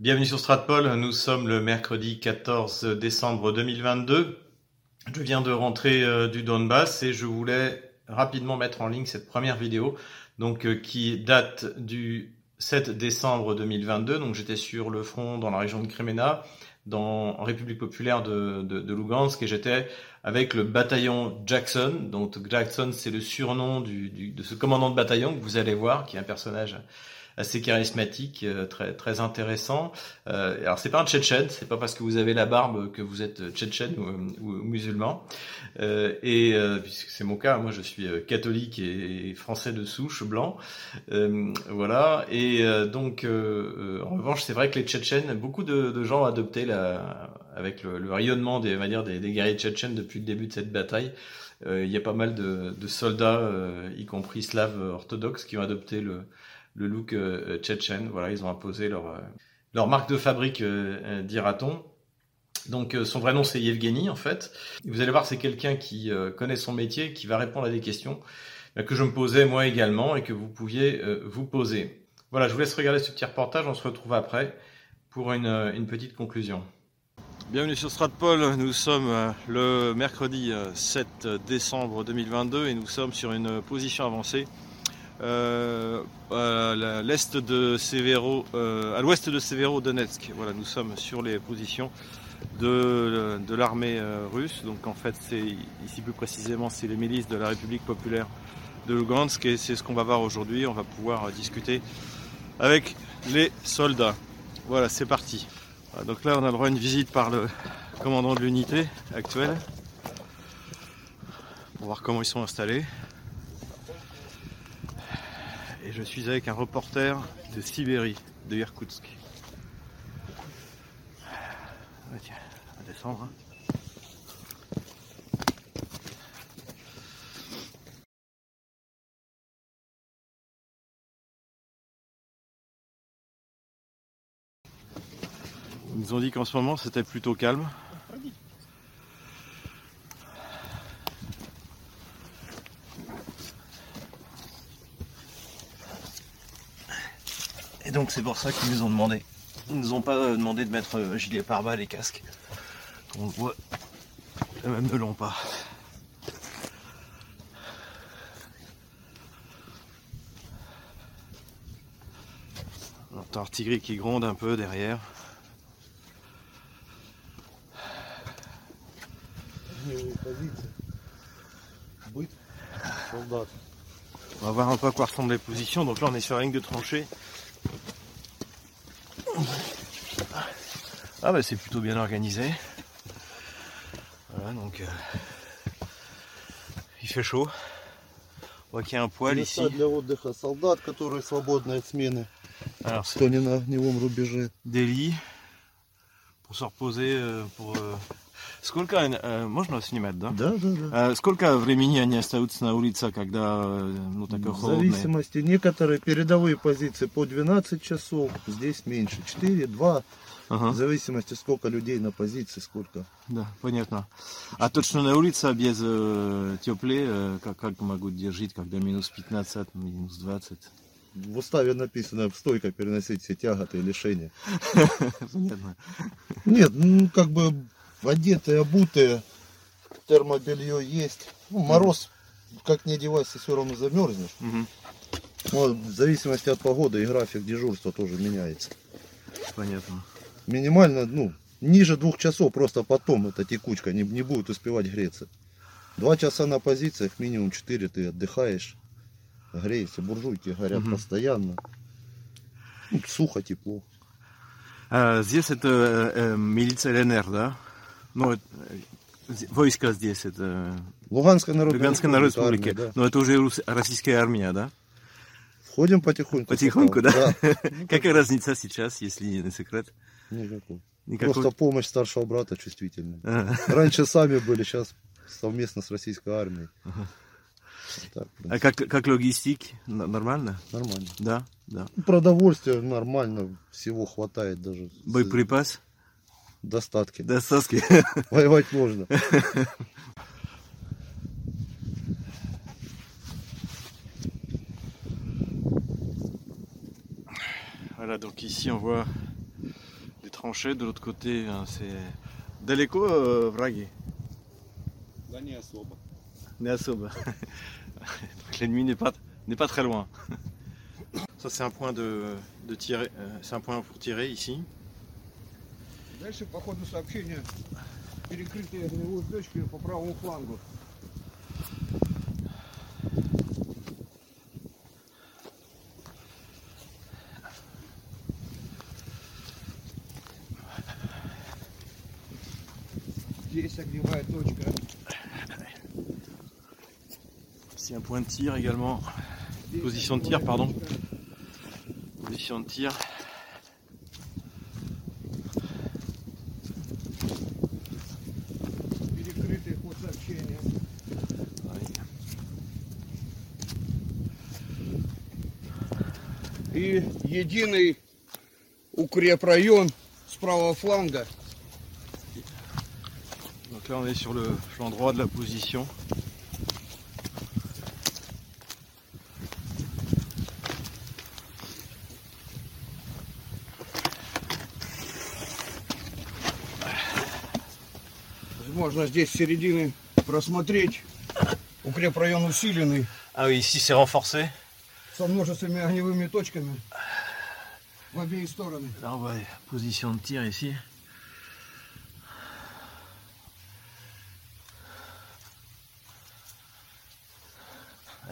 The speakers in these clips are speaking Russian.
Bienvenue sur Stratpol, nous sommes le mercredi 14 décembre 2022. Je viens de rentrer euh, du Donbass et je voulais rapidement mettre en ligne cette première vidéo donc euh, qui date du 7 décembre 2022. Donc j'étais sur le front dans la région de Kremena, dans République populaire de, Lugansk et j'étais avec le bataillon Jackson. Donc Jackson c'est le surnom de ce commandant de bataillon que vous allez voir, qui est un personnage assez charismatique, euh, très très intéressant. Euh, alors c'est pas un tchétchène, c'est pas parce que vous avez la barbe que vous êtes tchétchène ou, ou, ou musulman. Euh, et euh, puisque c'est mon cas, moi je suis euh, catholique et, français de souche, blanc. Euh, voilà. Et donc en revanche, c'est vrai que les tchétchènes, beaucoup de, de gens ont adopté la, avec le, le rayonnement des, on va dire, des, des guerriers tchétchènes depuis le début de cette bataille. il y a pas mal de, de soldats, y compris slaves orthodoxes, qui ont adopté le, le look euh, tchétchène. Voilà, ils ont imposé leur, euh, leur marque de fabrique, euh, dira-t-on. Donc son vrai nom c'est Yevgeny en fait. Vous allez voir c'est quelqu'un qui connaît son métier, qui va répondre à des questions que je me posais moi également et que vous pouviez vous poser. Voilà, je vous laisse regarder ce petit reportage, on se retrouve après pour une, une petite conclusion. Bienvenue sur Stratpol, nous sommes le mercredi 7 décembre 2022 et nous sommes sur une position avancée euh, à l'est de Severo, euh, à l'ouest de Severo Donetsk. Voilà, nous sommes sur les positions de, de l'armée euh, russe. Donc en fait, c'est ici plus précisément, c'est les milices de la République populaire de Lugansk et c'est ce qu'on va voir aujourd'hui. On va pouvoir discuter avec les soldats. Voilà, c'est parti. Donc là, on a le droit à une visite par le commandant de l'unité actuelle pour voir comment ils sont installés et je suis avec un reporter de Sibérie, de Irkoutsk. Ah, tiens, on va descendre. Hein. Ils nous ont dit qu'en ce moment c'était plutôt calme. Et donc c'est pour ça qu'ils nous ont demandé. Ils nous ont pas demandé de mettre euh, gilet pare-balles et casque. On le voit, eux-mêmes ne l'ont pas. On entend l'artillerie qui gronde un peu derrière. On va voir un peu à quoi ressemblent les positions. Donc là on est sur la ligne de tranchée. Ah bah c'est plutôt bien organisé. Voilà donc euh, il fait chaud. On voit qu'il y a un poêle ici. для отдыха солдат, которые свободны от смены, Alors c'est кто не на огневом рубеже. des lits pour se reposer. euh, Pour, euh, Сколько, э, можно снимать, да? Да, да, да. Э, Сколько времени они остаются на улице, когда э, ну, такое В холодное? зависимости, некоторые передовые позиции по 12 часов, здесь меньше, 4, 2, Ага. в зависимости сколько людей на позиции, сколько. Да, понятно. А точно на улице без э, теплее, э, как, как могут держать, когда минус 15, минус 20? В уставе написано стойко переносить все тяготы и лишения. Понятно. Нет, ну как бы одетые, обутые, термобелье есть. Ну, мороз, как не одевайся, все равно замерзнешь. Мгм. Ну, в зависимости от погоды и график дежурства тоже меняется. Понятно. Минимально, ну, ниже двух часов, просто потом эта текучка не, не будет успевать греться. Два часа на позициях, минимум четыре ты отдыхаешь, греешься, буржуйки горят Мгм. постоянно. Ну, сухо, тепло. А, здесь это э, э, милиция ЛНР, да? Ну, это, э, войска здесь, это Луганская народная Луганская Народная Республика, армия, Но это уже рус- российская армия, да? да. Входим потихоньку. Потихоньку, да? Да. Какая разница сейчас, если не секрет? Никакой. Никакой? Просто помощь старшего брата чувствительная. Раньше сами были, сейчас совместно с российской армией. Так, А как, как логистик? Н- Нормально? нормально. Да, да. Продовольствия нормально, всего хватает даже. Боеприпас? Достатки. Достатки. Воевать можно. Voilà, donc ici on voit tranchée, de l'autre côté, hein, c'est Далеко euh, враги Да не особо. Не особо. Donc l'ennemi n'est pas, n'est pas très loin. Ça c'est un point de, de tirer, euh, c'est un point pour tirer ici. Дальше по ходу сообщения перекрытые огневой точки по правому флангу. Здесь огневая точка. C'est un point de tir également. Position de tir, pardon. Position de tir. И единый укрепрайон с правого фланга. Donc là on est sur le flanc droit de la position. Можно здесь с середины просмотреть. Укрепрайон усиленный Ah oui, ici c'est renforcé. со множественными огневыми точками в обеих стороны. Là on voit les positions de tir ici.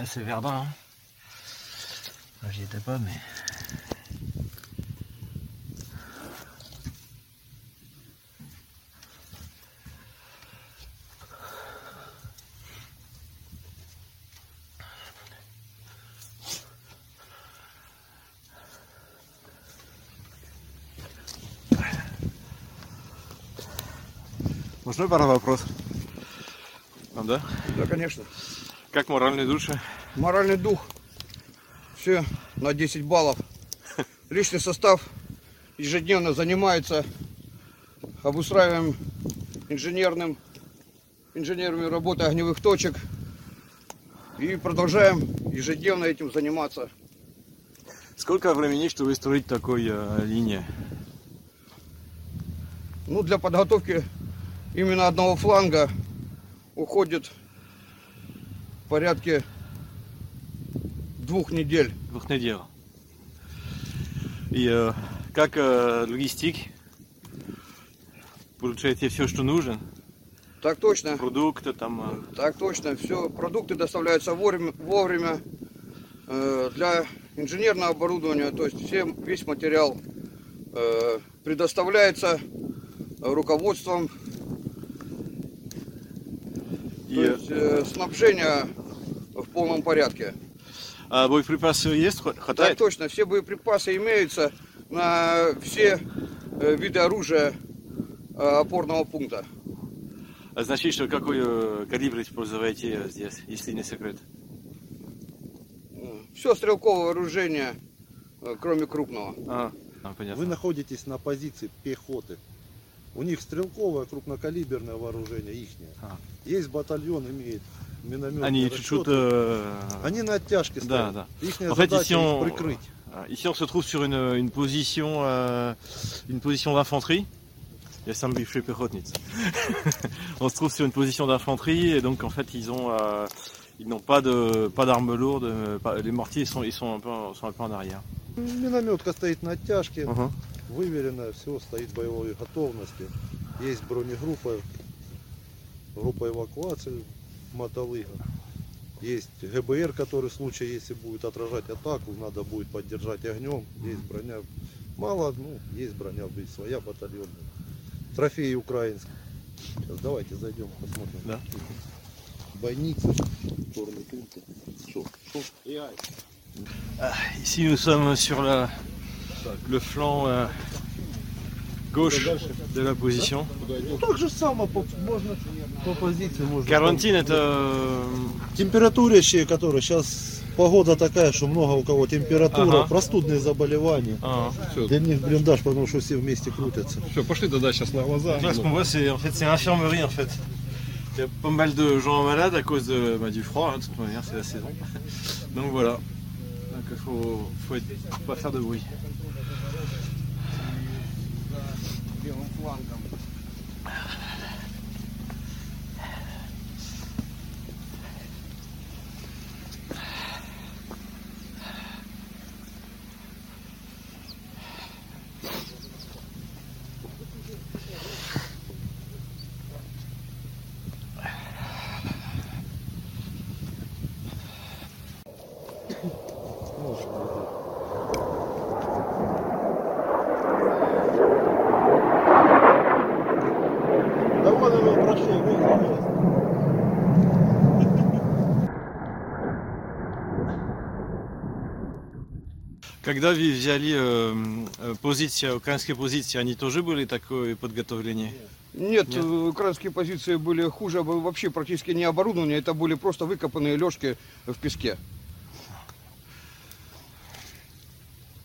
C'est Verdun. Hein. J'y étais pas, mais. Можно пару вопрос? А, да? Да, конечно. Как моральные души? Моральный дух. Все на 10 баллов. Личный состав ежедневно занимается обустраиваем инженерным, инженерными работой огневых точек. И продолжаем ежедневно этим заниматься. Сколько времени, чтобы строить такой э, линии? Ну, для подготовки именно одного фланга уходит в порядке двух недель. Двух недель. И э, как э, логистик? Получаете все, что нужно? Так точно. Продукты там. э, Так точно. Все, продукты доставляются вовремя, вовремя э, для инженерного оборудования. То есть все, весь материал э, предоставляется руководством. и, То есть э, снабжение в полном порядке. А боеприпасы есть? Хватает? точно. Все боеприпасы имеются на все э, виды оружия э, опорного пункта. А значит, что какой э, калибр используете здесь, если не секрет? Все стрелковое вооружение, кроме крупного. А, а, понятно. Вы находитесь на позиции пехоты. У них стрелковое крупнокалиберное вооружение ихнее. А. Есть батальон, имеет минометные Они расчеты. чуть-чуть... э, Они на оттяжке Да, стоят. да. Ихняя En fait, задача ici, on- их прикрыть. Ah, Ici, on se trouve sur une, une position, euh, une position d'infanterie. Il y a cinq bûchers Pechotnitz. on se trouve sur une position d'infanterie et donc en fait ils ont, euh, ils n'ont pas de, pas d'armes lourdes. euh, pas- les mortiers sont, ils sont un peu, en- sont un peu en arrière. Минометка стоит на оттяжке, Uh-huh. Выверено, все стоит в боевой готовности. Есть бронегруппа, группа эвакуации Мотолыга. Есть ГБР, который в случае, если будет отражать атаку, надо будет поддержать огнем. Есть броня. Мало, ну, есть броня, есть своя батальонная. Трофеи украинские. Сейчас давайте зайдем, посмотрим. Да. Бойницы, черный пункт. Шо? Шо? Ici nous sommes sur la, le flanc euh, gauche de la position. Ну так же само по, можно по позиции можно. Карантин это э, Температурящие, которые сейчас погода такая, что много у кого температура, Ага. простудные заболевания. un- Для них блиндаж, потому что все вместе крутятся. Все, пошли тогда сейчас на глаза. Là, ce qu'on voit, c'est en fait c'est infirmerie en fait. Il y a pas mal de gens malades à cause de, bah, du froid, hein, de toute manière c'est la saison. Donc voilà. Donc il faut, faut, être- faut pas faire de bruit. планка. Когда вы взяли э, э, позиции, украинские позиции, они тоже были такое подготовление? Нет, Нет? э, украинские позиции были хуже, бо- вообще практически не оборудование, это были просто выкопанные лёжки в песке.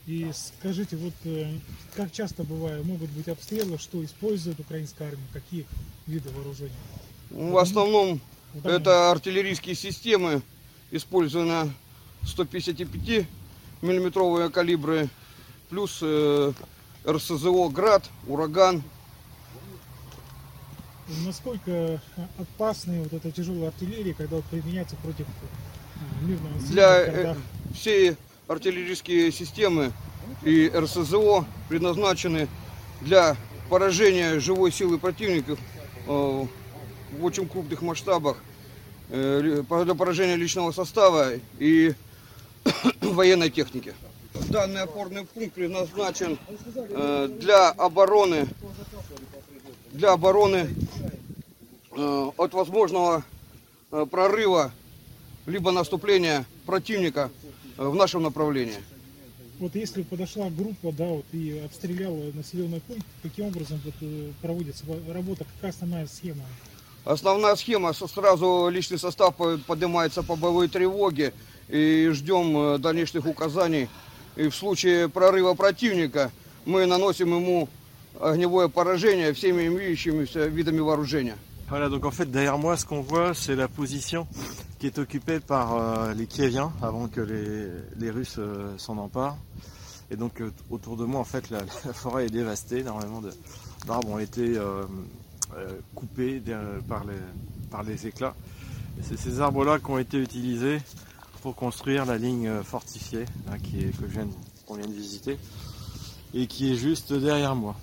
И скажите, вот э, как часто бывает, могут быть обстрелы, что использует украинская армия, какие виды вооружения? Ну, В основном это артиллерийские системы, использовано 155 миллиметровые калибры, плюс э, РСЗО «Град», «Ураган». Насколько опасны вот эта тяжелая артиллерия, когда применяется против э, мирного Для когда- э, все артиллерийские системы и РСЗО предназначены для поражения живой силы противников э, в очень крупных масштабах, для поражения личного состава и военной техники. Данный опорный пункт предназначен э, для обороны для обороны э, от возможного э, прорыва либо наступления противника э, в нашем направлении. Вот если подошла группа, да, вот и обстреляла населенный пункт, каким образом вот, э, проводится во- работа, какая основная схема? Основная схема, сразу личный состав по- поднимается по боевой тревоге и ждем э, дальнейших указаний. И в случае прорыва противника мы наносим ему огневое поражение всеми имеющимися видами вооружения. Voilà, donc en fait derrière moi ce qu'on voit c'est la position qui est occupée par euh, les Kieviens avant que les, les Russes euh, s'en emparent. Et donc euh, autour de moi en fait la, la forêt est dévastée, énormément de- d'arbres ont été euh, euh, coupés der- par les, par les éclats. Et c'est ces arbres là qui ont été utilisés pour construire la ligne euh, fortifiée là, qui est, que je viens de- qu'on vient de visiter et qui est juste derrière moi.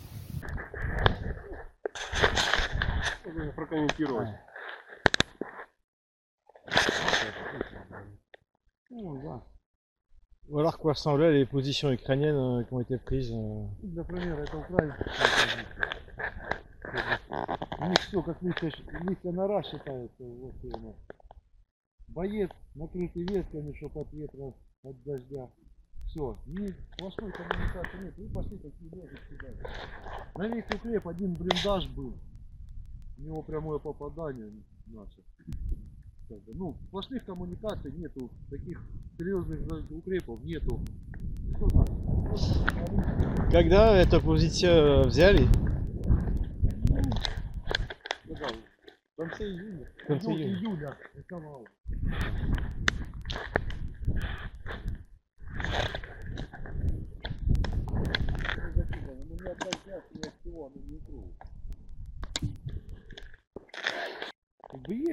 Ou alors quoi ressemblaient les positions ukrainiennes euh, qui ont été prises euh, Например, это украинская позиция. У них все, как листья, листья нора считается. Вот и у нас. Боец накрытый ветками, чтобы от ветра, от дождя. Все, ни сплошной коммуникации нет. И пошли такие люди сюда. На весь укреп один блиндаж был. У него прямое попадание наше. Ну, сплошных коммуникаций нету, таких серьезных укрепов нету. Когда эту позицию взяли Когда? В конце июня. В конце Ну, июня. июля. рисовал.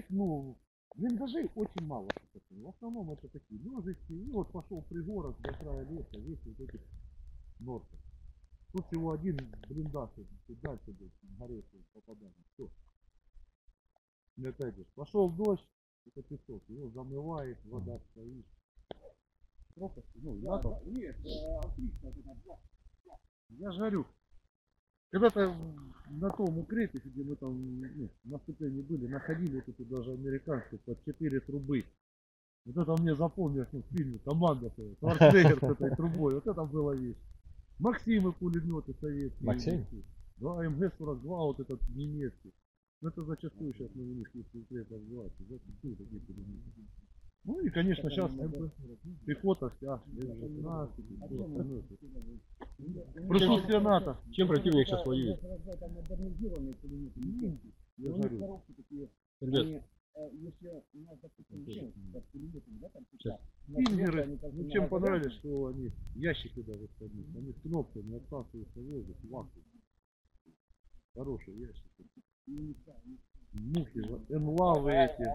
Как ну, блиндажей очень мало. В основном это такие лежечки. И вот пошел пригород до края леса, весь вот этих норков. Тут всего один блиндаж, дальше будет горячее попадание. Все. И опять же, пошел дождь, это песок, его замывает, вода стоит. Просто, ну. Я же говорю, когда-то на том укрытии, где мы там ну, на ступени были, находили вот эти даже американские под 4 трубы. Вот это мне запомнилось ну, в фильме «Команда», Шварценеггер с этой трубой, вот это было вещь. Максимы пулеметы советские. Максим? Да, МГ-42 вот этот немецкий. Ну это зачастую сейчас на них если укреп развивается, зачастую такие пулеметы. Ну и конечно сейчас пехота вся, F-16, всё остальное. Присутствие НАТО. Чем противник сейчас воюет? Ну, Я же говорю, Ребят, Пингеры, ну чем понравились, что они ящики даже ходили, они с кнопками отсасываются воздух, вакуум. Хорошие ящики. Мухи, энлавы эти,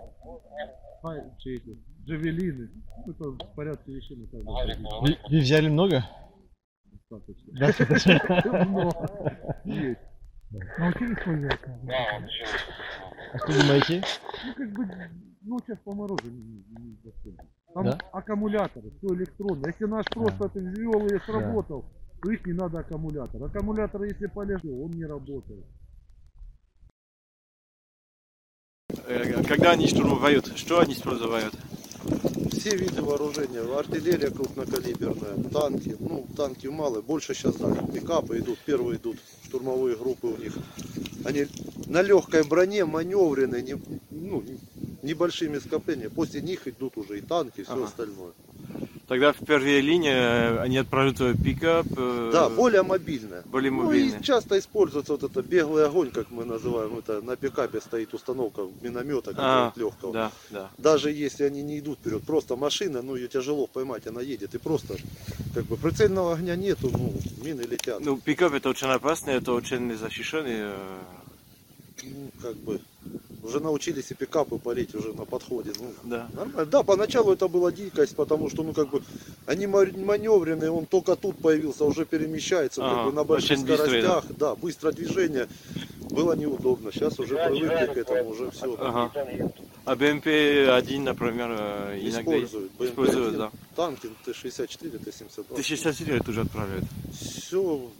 хайчи эти, джавелины. Ну, это в порядке вещей на деле. Вы взяли много Достаточно. Много. Есть. Научились пользоваться? А что думаете Ну, как бы, ну, сейчас по морозу не, не. Там Да? аккумуляторы, все электронно. Если наш просто ты ввел и сработал, то их не надо аккумулятор. Аккумулятор, если полежал, он не работает. Когда они штурмуют, что они используют? все виды вооружения, артиллерия крупнокалиберная, танки, ну танки мало, больше сейчас да, пикапы идут, первые идут штурмовые группы у них. Они на легкой броне, маневренные, не- ну, небольшими скоплениями. После них идут уже и танки, и все Ага. остальное. Тогда в первой линии э, они отправят э, пикап. э, Да, более мобильная. более Ну мобильные. и часто используется вот это беглый огонь, как мы называем. Это на пикапе стоит установка миномета А, легкого. Да, да. Даже если они не идут вперед, просто машина, ну ее тяжело поймать, она едет. И просто как бы прицельного огня нету, ну, мины летят. Ну, пикап это очень опасно, это очень защищенный. э, Ну, как бы уже научились и пикапы палить уже на подходе. Ну, Да. Нормально. Да, поначалу это была дикость, потому что, ну, как бы, они ма- маневренные, он только тут появился, уже перемещается, как бы, на больших очень быстрый, скоростях, да. быстро движение, было неудобно, сейчас уже привыкли к этому, уже все, Ага. А БМП-1, например, э, иногда используют. BMW-1, используют, да. Танки Т-64, Т-72, Т-64 тоже отправляют. все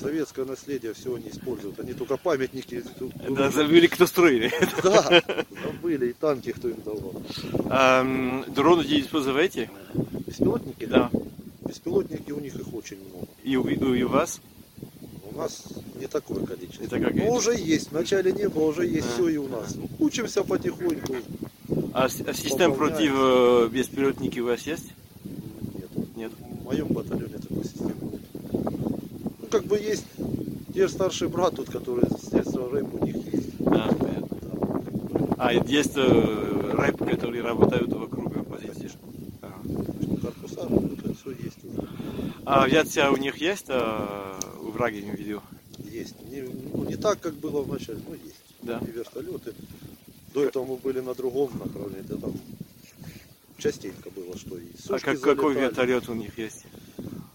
советское наследие, все они используют, они только памятники, Да, забыли, кто строили. да, забыли, и танки кто им давал. А, дроны где используете? Беспилотники? Да. Беспилотники у них их очень много. И у, и у вас? У нас не такое количество. Это как Но уже есть. Вначале не было, уже есть А. все и у нас. Учимся потихоньку. А, а систем против э, беспилотники у вас есть? Нет. Нет. В моем батальоне такой системы нет. Ну, как бы есть те же старший брат тут, который с детства рэп у них есть. Да, понятно. А есть э, рэп, которые работают вокруг позиции. Ага. Корпуса, это все есть. А авиация у них есть э, у враги видео? Есть. Не, ну, не так, как было вначале, но есть. Да. И вертолеты. До этого мы были на другом направлении. Это там частенько было, что и А как, какой вертолет у них есть?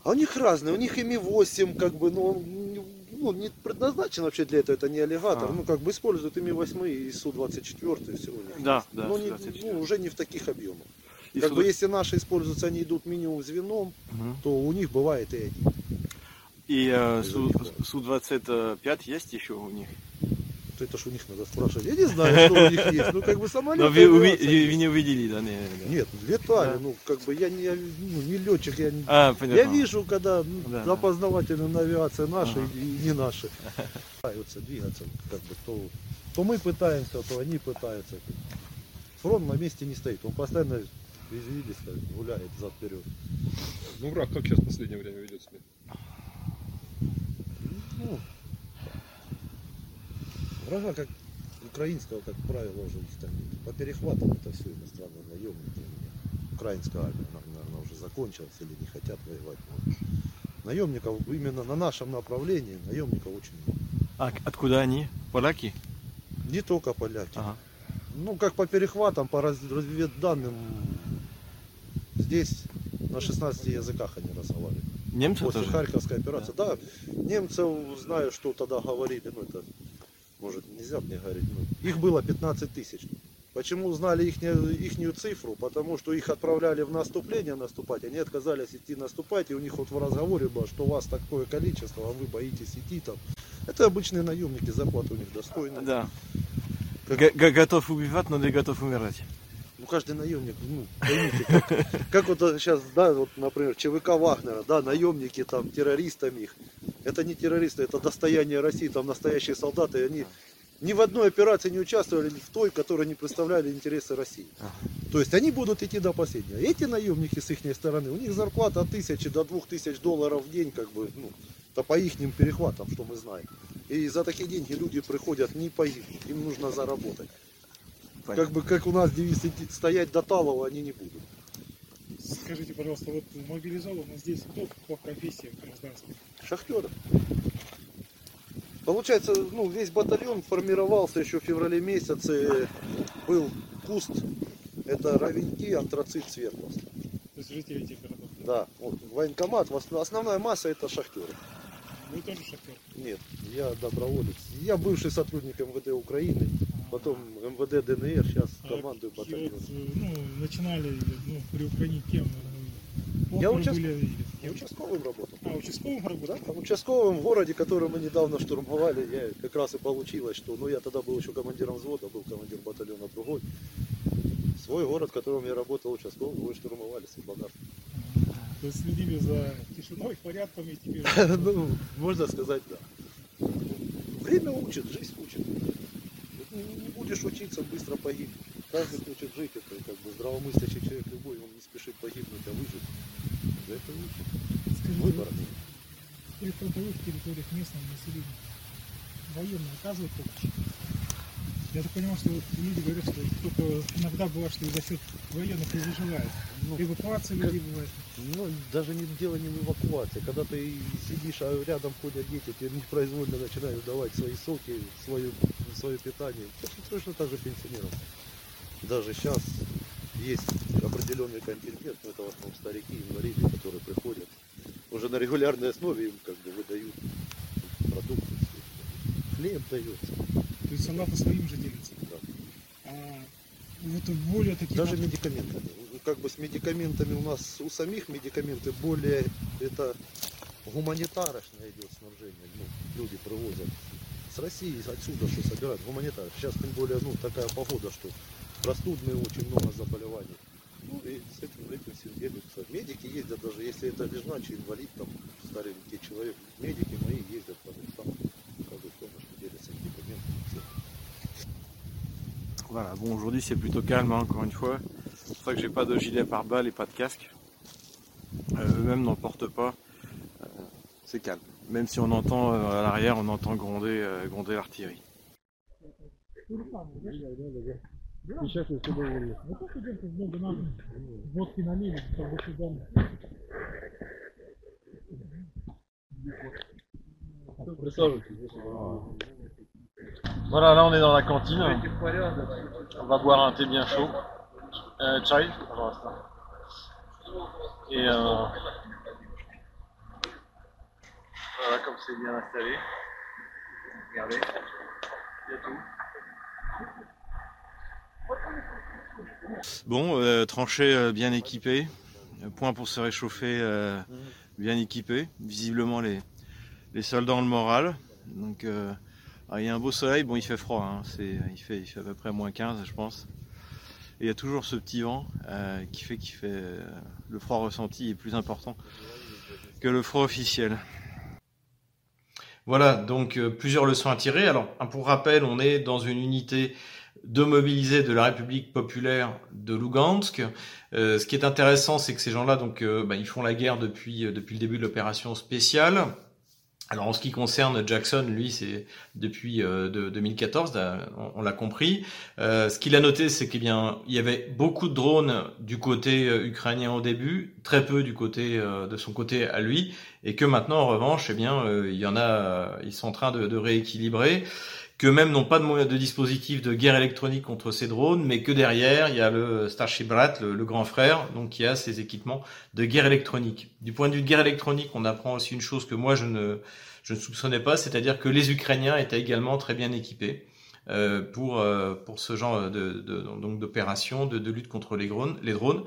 А у них разные, у них и Ми-8, как бы, но он ну, не предназначен вообще для этого, это не аллигатор. А. Ну, как бы используют и Ми-8, и Су-24, все у них. Да, да, Но не- Су-24. ну, уже не в таких объемах. И как сюда- бы, если наши используются, они идут минимум звеном, Мгм. то у них бывает и один. И э, Из Су- них, да. Су-25 есть еще у них? То Это ж у них надо спрашивать. Я не знаю, что у них есть. Ну, как бы Но самолеты... вы, не увидели, да? Не, да. Нет, летали, Да. ну, как бы, я не, ну, не летчик, я не... А, понятно. Я вижу, когда ну, Да, да. опознавательная авиация наши Ага. и не наши. Пытаются двигаться, как бы то, то мы пытаемся, то они пытаются. Фронт на месте не стоит, он постоянно извились, гуляет зад вперед. Ну, враг как сейчас в последнее время ведет себя? Ну, врага как украинского, как правило, уже их там нет. По перехватам это все иностранные наемники. Украинская армия, наверное, уже закончилась или не хотят воевать. Но Наемников именно на нашем направлении, наемников очень много. А откуда они? Поляки? Не только поляки. Ага. Ну, как по перехватам, по раз- разведданным, здесь на 16 языках они разговаривают. Немцы После тоже? Харьковской операции. Да. немцев знаю, что тогда говорили, ну это, может, нельзя мне говорить, ну, их было 15 тысяч. Почему узнали их, цифру? Потому что их отправляли в наступление наступать, они отказались идти наступать, и у них вот в разговоре было, что у вас такое количество, а вы боитесь идти там. Это обычные наемники, зарплата у них достойная. Да. Как- Г- г- готов убивать, но не готов умирать. Ну, каждый наемник, ну, поймите, как, как вот сейчас, да, вот, например, ЧВК Вагнера, да, наемники там, террористами их. Это не террористы, это достояние России, там настоящие солдаты, и они ни в одной операции не участвовали в той, которая не представляли интересы России. Ага. То есть они будут идти до последнего. Эти наемники с их стороны, у них зарплата от тысячи до двух тысяч долларов в день, как бы, ну, это по их перехватам, что мы знаем. И за такие деньги люди приходят не погибнуть, им нужно заработать. Понятно. Как бы как у нас девиз стоять до талого они не будут. Скажите, пожалуйста, вот мобилизованы здесь кто по профессиям гражданским? Шахтеры. Получается, ну, весь батальон формировался еще в феврале месяце. Был куст, это ровеньки, антрацит, свердловск. То есть жители этих городов. Да, вот, военкомат, основная масса это шахтеры. Вы тоже шахтер? Нет, я доброволец. Я бывший сотрудник МВД Украины, потом МВД ДНР, сейчас А командую вот, э, ну, начинали ну, при Украине кем? Ну, Я участ- были Я участковым работал. А, участковым Да, работал? участковым в городе, который мы недавно штурмовали, я как раз и получилось, что, ну, я тогда был еще командиром взвода, был командир батальона другой. Свой город, в котором я работал участковым, его штурмовали с Болгар. То есть следили за тишиной, порядком и теперь... Ну, можно сказать, да. Время учит, жизнь учит. Будешь учиться, быстро погибнешь. Каждый хочет жить, это как бы здравомыслящий человек любой, он не спешит погибнуть, а выжить. За это учит. Скажите, Выбор. в прифронтовых территориях местного населения военные оказывают помощь? Я так понимаю, что вот люди говорят, что только иногда бывает, что и за счет военных и выживают. Ну, Эвакуация людей бывает. Ну, даже не дело не в эвакуации. Когда ты сидишь, а рядом ходят дети, тебе непроизвольно начинают давать свои соки, свое, свое питание. Точно, так же пенсионерам. Даже сейчас есть определенный контингент, но это в основном старики, инвалиды, которые приходят. Уже на регулярной основе им как бы выдают продукты. Хлеб дается. То есть солдаты своим же делятся. Да. А вот более такие... Даже медикаментами. Как бы с медикаментами у нас у самих медикаменты более это гуманитарочное идет снабжение. Ну, люди привозят с России, отсюда что собирают, гуманитарно. Сейчас тем более ну, такая погода, что простудные очень много заболеваний. Ну и с этим этим все делятся. Медики ездят даже, если это лежачий инвалид, там, старенький человек, медики мои ездят медикаментами. всё. Voilà, bon, aujourd'hui c'est plutôt calme, hein, encore une fois. C'est pour ça que j'ai pas de gilet pare-balles et pas de casque. Euh, Eux-mêmes n'en portent pas. Euh, c'est calme. même si on entend euh, à l'arrière, on entend gronder, euh, gronder l'artillerie. Voilà, là on est dans la cantine. On va boire un thé bien chaud. Euh, Et euh, voilà, comme c'est bien installé. Regardez, il y a tout. Bon, euh, tranchée euh, bien équipée, point pour se réchauffer euh, bien équipé. Visiblement les, les soldats ont le moral. Donc ah, il y a un beau soleil, bon il fait froid, hein. il, fait, il fait à peu près moins 15 je pense. Et il y a toujours ce petit vent qui fait, qui fait le froid ressenti est plus important que le froid officiel. Voilà, donc euh, plusieurs leçons à tirer. Alors, pour rappel, on est dans une unité de mobilisés de la République populaire de Lugansk. Euh, ce qui est intéressant, c'est que ces gens-là, donc, euh, bah, ils font la guerre depuis depuis le début de l'opération spéciale. Alors, en ce qui concerne Jackson, lui, c'est depuis euh, de, 2014, là, on, l'a compris. Euh, ce qu'il a noté, c'est qu'il y avait beaucoup de drones du côté euh, ukrainien au début, très peu du côté euh, de son côté à lui, et que maintenant, en revanche, eh bien, euh, il y en a, euh, ils sont en train de rééquilibrer qu'eux-mêmes n'ont pas de, de dispositif de guerre électronique contre ces drones, mais que derrière, il y a le Starship Brat, le, grand frère, donc qui a ses équipements de guerre électronique. Du point de vue de guerre électronique, on apprend aussi une chose que moi je ne, je ne soupçonnais pas, c'est-à-dire que les Ukrainiens étaient également très bien équipés euh, pour, euh, pour ce genre d'opération, de, lutte contre. Les drones.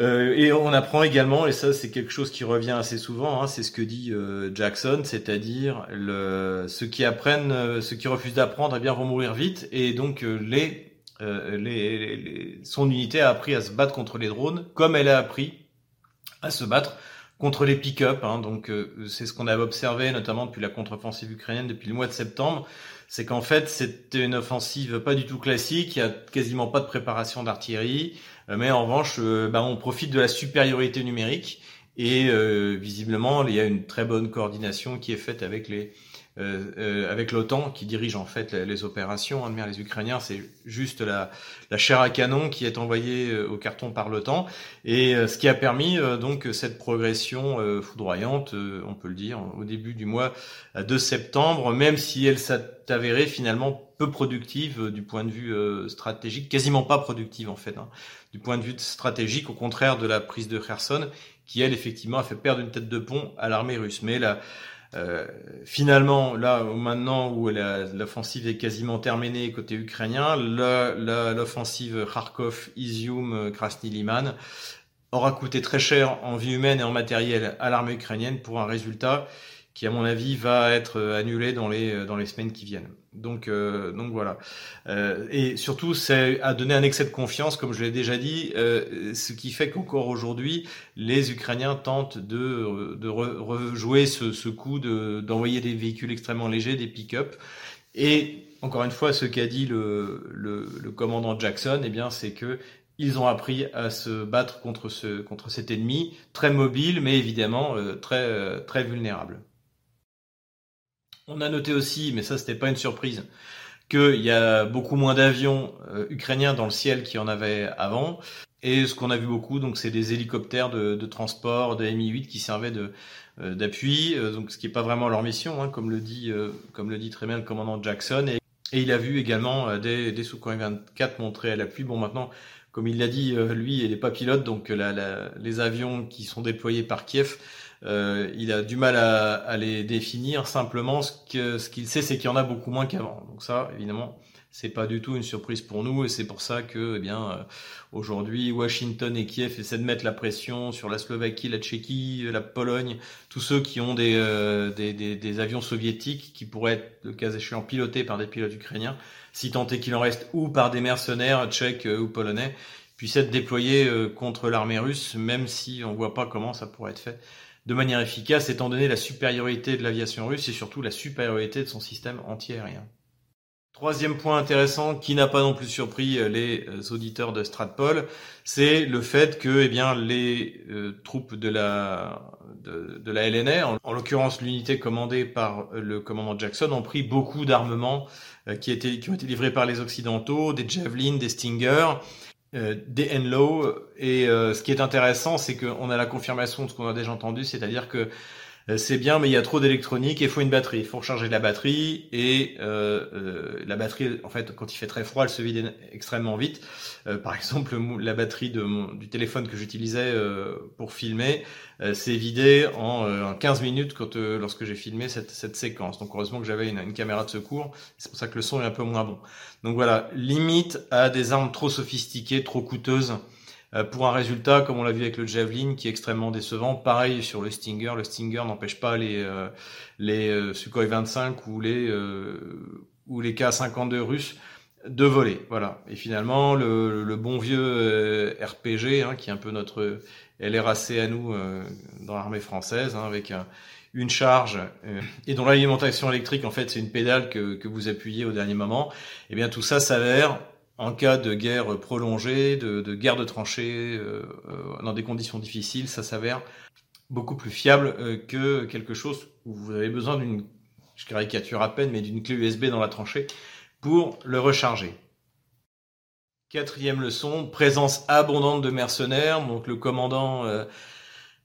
Euh, et on apprend également, et ça c'est quelque chose qui revient assez souvent, hein, c'est ce que dit euh, Jackson, c'est-à-dire le, ceux qui apprennent, euh, ceux qui refusent d'apprendre, eh bien vont mourir vite, et donc euh, les, euh, les, les- les- son unité a appris à se battre contre les drones, comme elle a appris à se battre contre les pick-up. hein. donc c'est ce qu'on avait observé, notamment depuis la contre-offensive ukrainienne depuis le mois de septembre, c'est qu'en fait c'était une offensive pas du tout classique, il y a quasiment pas de préparation d'artillerie. Euh, Mais en revanche, euh, bah, on profite de la supériorité numérique et euh, visiblement, il y a une très bonne coordination qui est faite avec les euh, euh, avec l'OTAN qui dirige en fait les, opérations. Hein, les Ukrainiens, c'est juste la, la chair à canon qui est envoyée euh, au carton par l'OTAN et euh, ce qui a permis euh, donc cette progression foudroyante, on peut le dire, au début du mois de septembre, même si elle s'est avérée finalement peu productive du point de vue stratégique, quasiment pas productive en fait. hein du point de vue stratégique, au contraire de la prise de Kherson, qui elle effectivement a fait perdre une tête de pont à l'armée russe. Mais là, euh, finalement, là maintenant où l'offensive est quasiment terminée côté ukrainien, l'offensive Kharkov, Izium, euh, Krasny Liman aura coûté très cher en vie humaine et en matériel à l'armée ukrainienne pour un résultat qui à mon avis va être annulé dans les dans les semaines qui viennent. Donc donc voilà. et surtout, c'est a donné un excès de confiance, comme je l'ai déjà dit, ce qui fait qu'encore aujourd'hui, les Ukrainiens tentent de de rejouer ce, ce coup de d'envoyer des véhicules extrêmement légers, des pick-up. Et encore une fois, ce qu'a dit le, le, le, commandant Jackson, eh bien, c'est que ils ont appris à se battre contre, ce, contre cet ennemi, très mobile, mais évidemment euh, très, euh, très vulnérable. On a noté aussi, mais ça c'était pas une surprise, qu'il y a beaucoup moins d'avions euh, ukrainiens dans le ciel qu'il y en avait avant. Et ce qu'on a vu beaucoup, donc c'est des hélicoptères de, transport, de Mi-8 qui servaient de, d'appui, donc ce qui n'est pas vraiment leur mission, hein, comme le dit, comme le dit très bien le commandant Jackson. Et, il a vu également des, des Sukhoi 24 montrer à l'appui. Bon, maintenant, comme il l'a dit, euh, lui, il n'est pas pilote, donc les avions qui sont déployés par Kiev, euh, il a du mal à, à les définir. Simplement, ce qu'il ce sait, c'est qu'il y en a beaucoup moins qu'avant. Donc ça, évidemment, c'est pas du tout une surprise pour nous, et c'est pour ça que, eh bien, euh, aujourd'hui, Washington et Kiev essaient de mettre la pression sur la Slovaquie, la Tchéquie, la Pologne, tous ceux qui ont des, des, des, des avions soviétiques qui pourraient être, le cas échéant, pilotés par des pilotes ukrainiens si tant est qu'il en reste, ou par des mercenaires tchèques euh, ou polonais, puissent être déployés euh, contre l'armée russe, même si on voit pas comment ça pourrait être fait de manière efficace, étant donné la supériorité de l'aviation russe et surtout la supériorité de son système antiaérien. Troisième point intéressant qui n'a pas non plus surpris euh, les auditeurs de Stratpol, c'est le fait que eh bien, les troupes de la, de, la LNR, en, en l'occurrence l'unité commandée par le commandant Jackson, ont pris beaucoup d'armements euh, qui, étaient, qui ont été livrés par les Occidentaux, des Javelin, des Stinger, euh, des. Et euh, ce qui est intéressant, c'est qu'on a la confirmation de ce qu'on a déjà entendu, c'est-à-dire que c'est bien, mais il y a trop d'électronique et il faut une batterie. Il faut recharger la batterie et euh, euh, la batterie, en fait, quand il fait très froid, elle se vide extrêmement vite. Euh, par exemple, la batterie de mon, du téléphone que j'utilisais pour filmer s'est vidée en, 15 minutes quand, lorsque j'ai filmé cette, cette, séquence. Donc heureusement que j'avais une, une, caméra de secours. C'est pour ça que le son est un peu moins bon. Donc voilà, limite à des armes trop sophistiquées, trop coûteuses. Euh, pour un résultat, comme on l'a vu avec le Javelin, qui est extrêmement décevant. Pareil sur le Stinger. Le Stinger n'empêche pas les, euh, les euh, Sukhoi 25 ou les, ou les K-52 russes de voler. Voilà. Et finalement, le, le bon vieux RPG, hein, qui est un peu notre LRAC à nous dans l'armée française, hein, avec un, une charge et dont l'alimentation électrique, en fait, c'est une pédale que, que vous appuyez au dernier moment. Et eh bien, tout ça s'avère en cas de guerre prolongée, de, guerre de tranchées, euh, euh, dans des conditions difficiles, ça s'avère beaucoup plus fiable euh, que quelque chose où vous avez besoin d'une, caricature à peine, mais d'une clé USB dans la tranchée pour le recharger. Quatrième leçon, présence abondante de mercenaires. Donc le commandant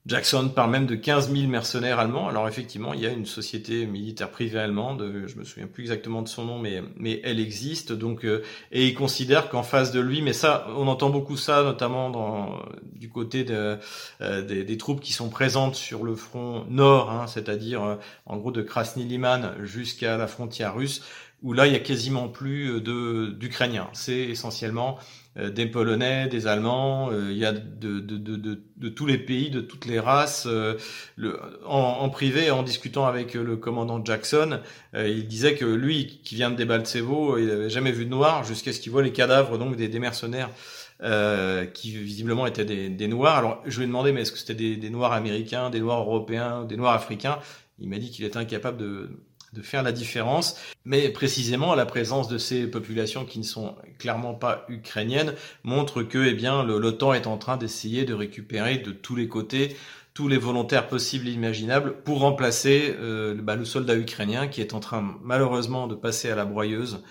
Jackson parle même de 15 000 mercenaires allemands. Alors effectivement, il y a une société militaire privée allemande, je me souviens plus exactement de son nom, mais, mais elle existe. Donc, euh, et il considère qu'en face de lui, mais ça, on entend beaucoup ça, notamment du côté euh, des, troupes qui sont présentes sur le front nord, hein, c'est-à-dire euh, en gros de Krasny Liman jusqu'à la frontière russe, où là, il y a quasiment plus de d'Ukrainiens. C'est essentiellement euh, des Polonais, des Allemands, euh, il y a de, tous les pays, de toutes les races. Euh, en, privé, en discutant avec le commandant Jackson, il disait que lui, qui vient de Debaltsevo, il n'avait jamais vu de noir jusqu'à ce qu'il voit les cadavres donc des, des mercenaires. Euh, qui visiblement étaient des, des, noirs. Alors je lui ai demandé mais est-ce que c'était des, des, noirs américains, des noirs européens, des noirs africains? Il m'a dit qu'il était incapable de, de faire la différence, mais précisément la présence de ces populations qui ne sont clairement pas ukrainiennes montre que eh bien l'OTAN est en train d'essayer de récupérer de tous les côtés tous les volontaires possibles et imaginables pour remplacer euh, bah, le soldat ukrainien qui est en train malheureusement de passer à la broyeuse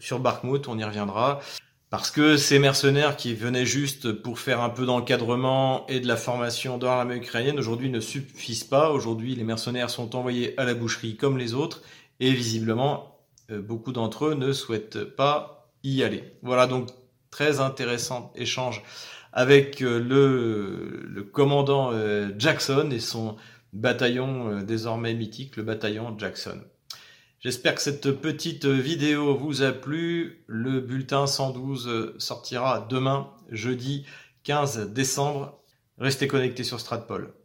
sur Bakhmut, on y reviendra. Parce que ces mercenaires qui venaient juste pour faire un peu d'encadrement et de la formation dans l'armée ukrainienne, aujourd'hui ne suffisent pas. Aujourd'hui, les mercenaires sont envoyés à la boucherie comme les autres, et visiblement, euh, beaucoup d'entre eux ne souhaitent pas y aller. Voilà donc très intéressant échange avec euh, le, le commandant euh, Jackson et son bataillon désormais mythique, le bataillon Jackson. J'espère que cette petite vidéo vous a plu. Le bulletin 112 sortira demain, jeudi 15 décembre. Restez connectés sur Stratpol.